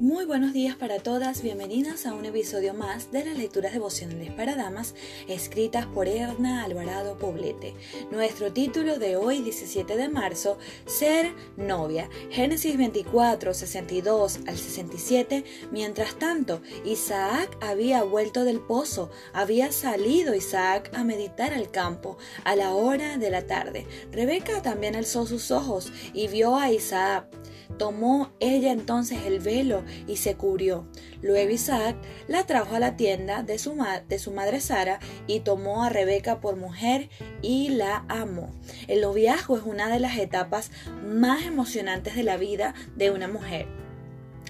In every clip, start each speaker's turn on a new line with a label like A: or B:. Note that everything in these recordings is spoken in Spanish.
A: Muy buenos días para todas, bienvenidas a un episodio más de las lecturas devocionales para damas escritas por Erna Alvarado Poblete. Nuestro título de hoy, 17 de marzo, Ser novia. Génesis 24, 62 al 67. Mientras tanto, Isaac había vuelto del pozo, había salido Isaac a meditar al campo a la hora de la tarde. Rebeca también alzó sus ojos y vio a Isaac. Tomó ella entonces el velo y se cubrió. Luego Isaac la trajo a la tienda de su, de su madre Sara y tomó a Rebeca por mujer y la amó. El noviazgo es una de las etapas más emocionantes de la vida de una mujer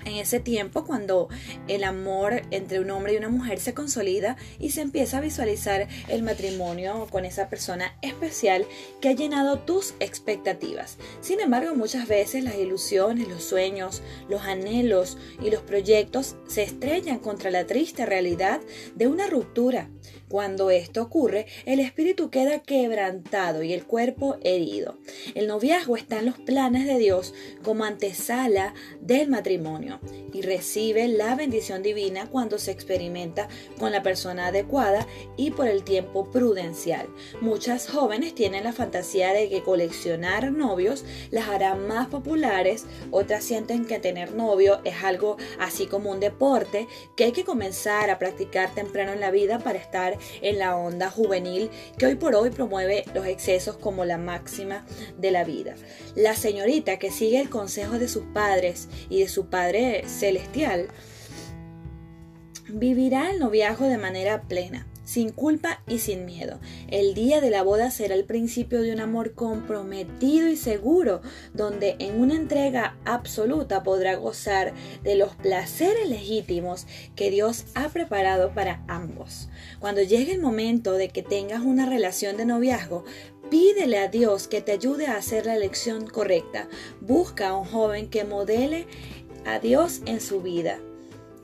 A: en ese tiempo cuando el amor entre un hombre y una mujer se consolida y se empieza a visualizar el matrimonio con esa persona especial que ha llenado tus expectativas. Sin embargo, muchas veces las ilusiones, los sueños, los anhelos y los proyectos se estrellan contra la triste realidad de una ruptura. Cuando esto ocurre, el espíritu queda quebrantado y el cuerpo herido. El noviazgo está en los planes de Dios como antesala del matrimonio y recibe la bendición divina cuando se experimenta con la persona adecuada y por el tiempo prudencial. Muchas jóvenes tienen la fantasía de que coleccionar novios las hará más populares, otras sienten que tener novio es algo así como un deporte que hay que comenzar a practicar temprano en la vida para estar en la onda juvenil que hoy por hoy promueve los excesos como la máxima de la vida. La señorita que sigue el consejo de sus padres y de su padre celestial vivirá el noviazgo de manera plena sin culpa y sin miedo. El día de la boda será el principio de un amor comprometido y seguro, donde en una entrega absoluta podrá gozar de los placeres legítimos que Dios ha preparado para ambos. Cuando llegue el momento de que tengas una relación de noviazgo, Pídele a Dios que te ayude a hacer la elección correcta. Busca a un joven que modele a Dios en su vida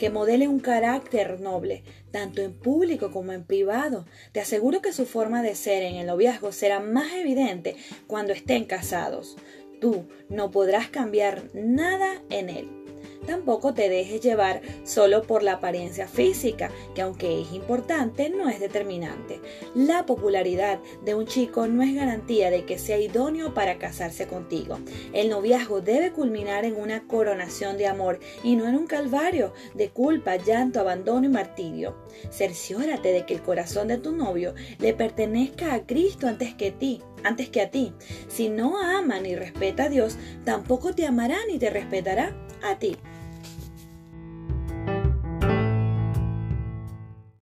A: que modele un carácter noble, tanto en público como en privado. Te aseguro que su forma de ser en el noviazgo será más evidente cuando estén casados. Tú no podrás cambiar nada en él. Tampoco te dejes llevar solo por la apariencia física, que aunque es importante, no es determinante. La popularidad de un chico no es garantía de que sea idóneo para casarse contigo. El noviazgo debe culminar en una coronación de amor y no en un calvario de culpa, llanto, abandono y martirio. Cerciórate de que el corazón de tu novio le pertenezca a Cristo antes que a ti antes que a ti. Si no ama ni respeta a Dios, tampoco te amará ni te respetará a ti.